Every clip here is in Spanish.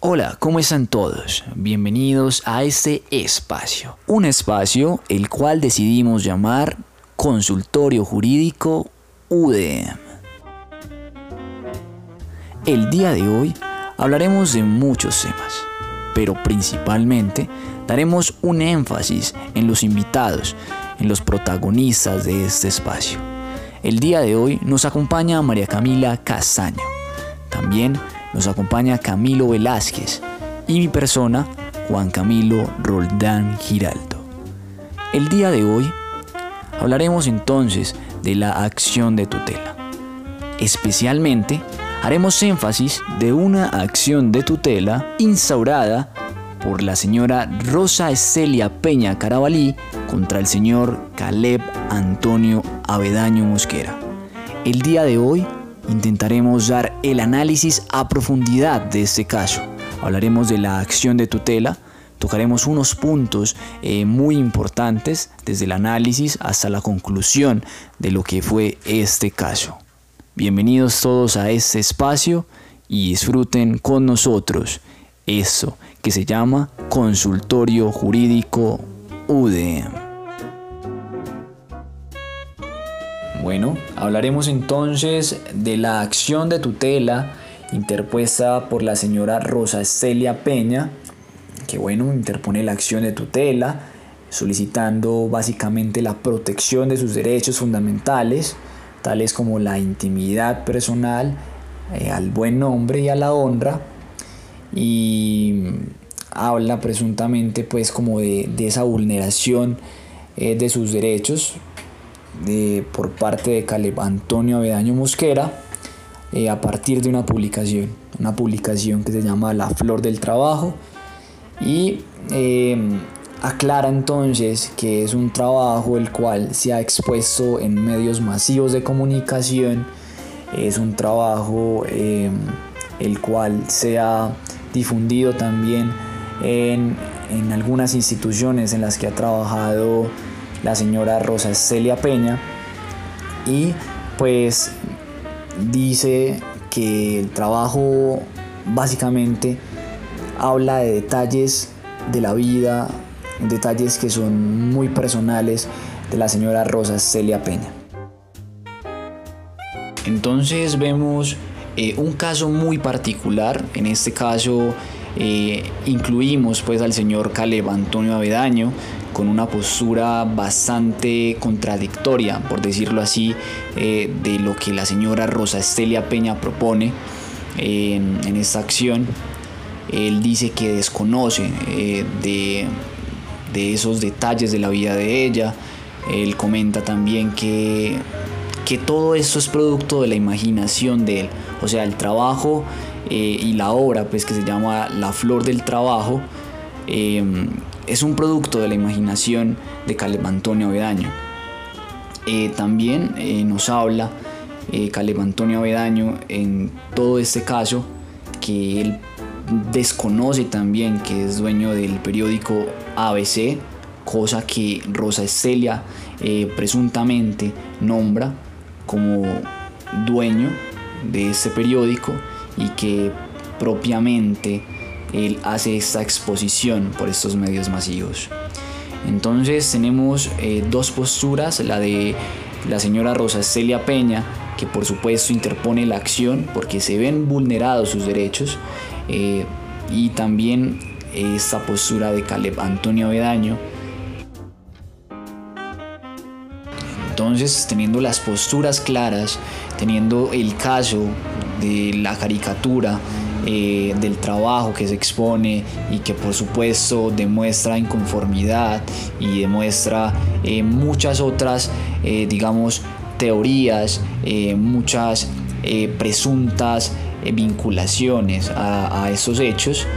Hola, ¿cómo están todos? Bienvenidos a este espacio. Un espacio el cual decidimos llamar Consultorio Jurídico UDM. El día de hoy hablaremos de muchos temas, pero principalmente daremos un énfasis en los invitados, en los protagonistas de este espacio. El día de hoy nos acompaña María Camila Castaño. También nos acompaña Camilo Velázquez y mi persona, Juan Camilo Roldán Giraldo. El día de hoy hablaremos entonces de la acción de tutela. Especialmente haremos énfasis de una acción de tutela instaurada por la señora Rosa Estelia Peña Carabalí contra el señor Caleb Antonio Avedaño Mosquera. El día de hoy intentaremos dar el análisis a profundidad de este caso. Hablaremos de la acción de tutela, tocaremos unos puntos eh, muy importantes desde el análisis hasta la conclusión de lo que fue este caso. Bienvenidos todos a este espacio y disfruten con nosotros eso que se llama Consultorio Jurídico UDM. Bueno, hablaremos entonces de la acción de tutela interpuesta por la señora Rosa Celia Peña, que bueno, interpone la acción de tutela solicitando básicamente la protección de sus derechos fundamentales, tales como la intimidad personal, eh, al buen nombre y a la honra, y habla presuntamente pues como de, esa vulneración eh, de sus derechos por parte de Caleb Antonio Avedaño Mosquera eh, a partir de una publicación, una publicación que se llama La Flor del Trabajo y em, aclara entonces que es un trabajo el cual se ha expuesto en medios masivos de comunicación, es un trabajo em, el cual se ha difundido también en, en algunas instituciones en las que ha trabajado la señora Rosa Celia Peña, y pues dice que el trabajo básicamente habla de detalles de la vida, detalles que son muy personales de la señora Rosa Celia Peña. Entonces vemos eh, un caso muy particular, en este caso eh, incluimos pues al señor Caleb Antonio Avedaño, con una postura bastante contradictoria, por decirlo así, eh, de lo que la señora Rosa Estelia Peña propone en, esta acción. Él dice que desconoce eh, de, de, esos detalles de la vida de ella. Él comenta también que, que todo esto es producto de la imaginación de él. O sea, el trabajo eh, y la obra, pues que se llama La Flor del Trabajo, es un producto de la imaginación de Caleb Antonio Avedaño. Eh, también eh, nos habla eh, Caleb Antonio Avedaño en todo este caso que él desconoce también que es dueño del periódico ABC, cosa que Rosa Estelia presuntamente nombra como dueño de este periódico y que propiamente él hace esta exposición por estos medios masivos. Entonces tenemos eh, dos posturas, la de la señora Rosa Celia Peña, que por supuesto interpone la acción porque se ven vulnerados sus derechos, eh, y también esta postura de Caleb Antonio Avedaño. Entonces, teniendo las posturas claras, teniendo el caso de la caricatura, eh, del trabajo que se expone y que por supuesto demuestra inconformidad y demuestra eh, muchas otras, eh, digamos, teorías, muchas presuntas vinculaciones a, a, estos hechos,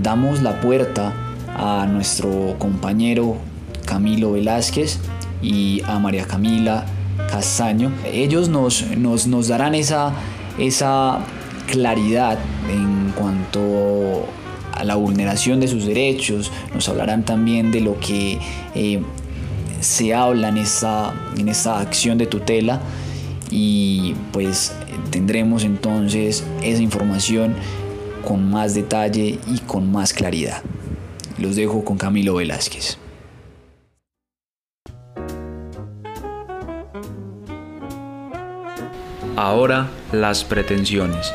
damos la puerta a nuestro compañero Camilo Velázquez y a María Camila Castaño. Ellos nos, nos, nos darán esa, esa claridad en cuanto a la vulneración de sus derechos, nos hablarán también de lo que eh, se habla en esta, en esta acción de tutela y pues tendremos entonces esa información con más detalle y con más claridad. Los dejo con Camilo Velázquez. Ahora, las pretensiones.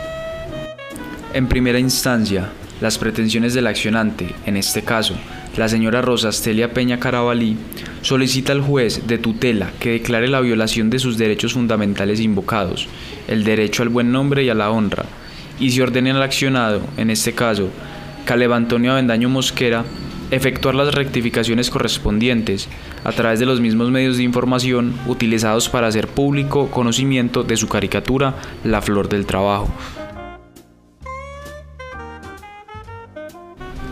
En primera instancia, las pretensiones del accionante, en este caso, la señora Rosa Estelia Peña Carabalí, solicita al juez de tutela que declare la violación de sus derechos fundamentales invocados, el derecho al buen nombre y a la honra, y se ordene al accionado, en este caso, Caleb Antonio Avendaño Mosquera, efectuar las rectificaciones correspondientes a través de los mismos medios de información utilizados para hacer público conocimiento de su caricatura La Flor del Trabajo.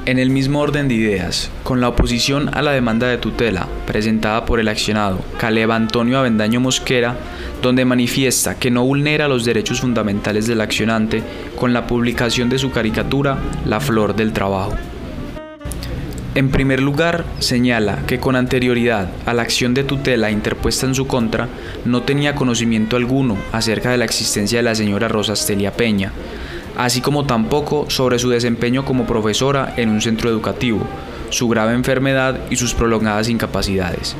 En el mismo orden de ideas, con la oposición a la demanda de tutela presentada por el accionado Caleb Antonio Avendaño Mosquera, donde manifiesta que no vulnera los derechos fundamentales del accionante con la publicación de su caricatura La Flor del Trabajo. En primer lugar, señala que con anterioridad a la acción de tutela interpuesta en su contra, no tenía conocimiento alguno acerca de la existencia de la señora Rosa Estelia Peña, así como tampoco sobre su desempeño como profesora en un centro educativo, su grave enfermedad y sus prolongadas incapacidades.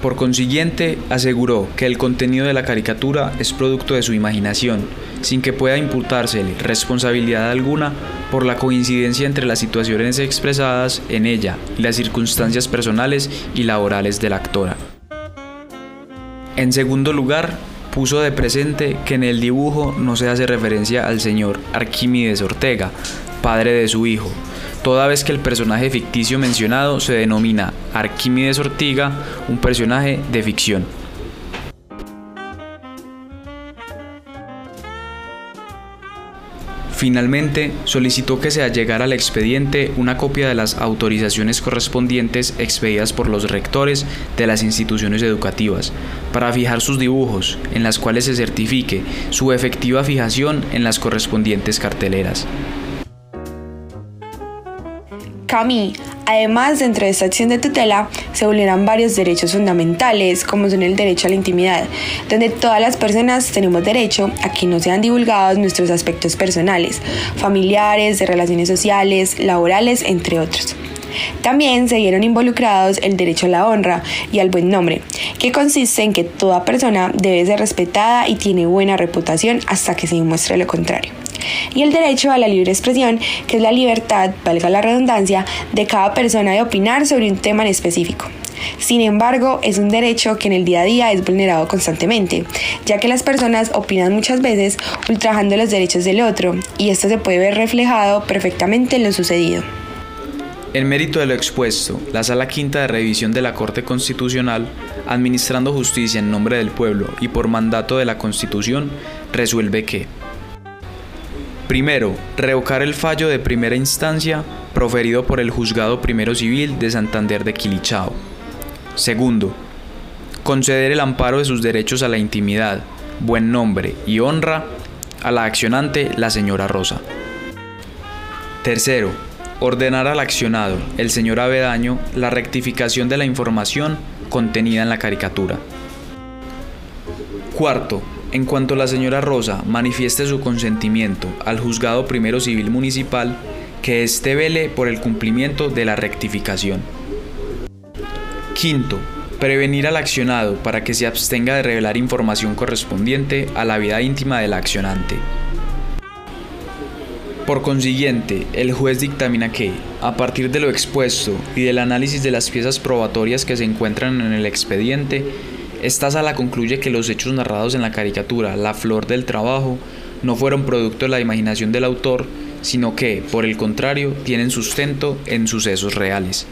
Por consiguiente, aseguró que el contenido de la caricatura es producto de su imaginación, sin que pueda imputársele responsabilidad alguna por la coincidencia entre las situaciones expresadas en ella y las circunstancias personales y laborales de la actora. En segundo lugar, puso de presente que en el dibujo no se hace referencia al señor Arquímedes Ortega, padre de su hijo, toda vez que el personaje ficticio mencionado se denomina Arquímedes Ortega, un personaje de ficción. Finalmente, solicitó que se allegara al expediente una copia de las autorizaciones correspondientes expedidas por los rectores de las instituciones educativas para fijar sus dibujos, en las cuales se certifique su efectiva fijación en las correspondientes carteleras. Cami, además dentro de esta acción de tutela se vulneran varios derechos fundamentales como son el derecho a la intimidad, donde todas las personas tenemos derecho a que no sean divulgados nuestros aspectos personales, familiares, de relaciones sociales, laborales, entre otros. También se vieron involucrados el derecho a la honra y al buen nombre, que consiste en que toda persona debe ser respetada y tiene buena reputación hasta que se demuestre lo contrario y el derecho a la libre expresión, que es la libertad, valga la redundancia, de cada persona de opinar sobre un tema en específico. Sin embargo, es un derecho que en el día a día es vulnerado constantemente, ya que las personas opinan muchas veces ultrajando los derechos del otro, y esto se puede ver reflejado perfectamente en lo sucedido. En mérito de lo expuesto, la Sala Quinta de Revisión de la Corte Constitucional, administrando justicia en nombre del pueblo y por mandato de la Constitución, resuelve que Primero, revocar el fallo de primera instancia proferido por el Juzgado Primero Civil de Santander de Quilichao. Segundo, conceder el amparo de sus derechos a la intimidad, buen nombre y honra a la accionante, la señora Rosa. Tercero, ordenar al accionado, el señor Avedaño, la rectificación de la información contenida en la caricatura. Cuarto, en cuanto la señora Rosa manifieste su consentimiento al juzgado primero civil municipal, que éste vele por el cumplimiento de la rectificación. Quinto, prevenir al accionado para que se abstenga de revelar información correspondiente a la vida íntima del accionante. Por consiguiente, el juez dictamina que, a partir de lo expuesto y del análisis de las piezas probatorias que se encuentran en el expediente, esta sala concluye que los hechos narrados en la caricatura La Flor del Trabajo no fueron producto de la imaginación del autor, sino que, por el contrario, tienen sustento en sucesos reales.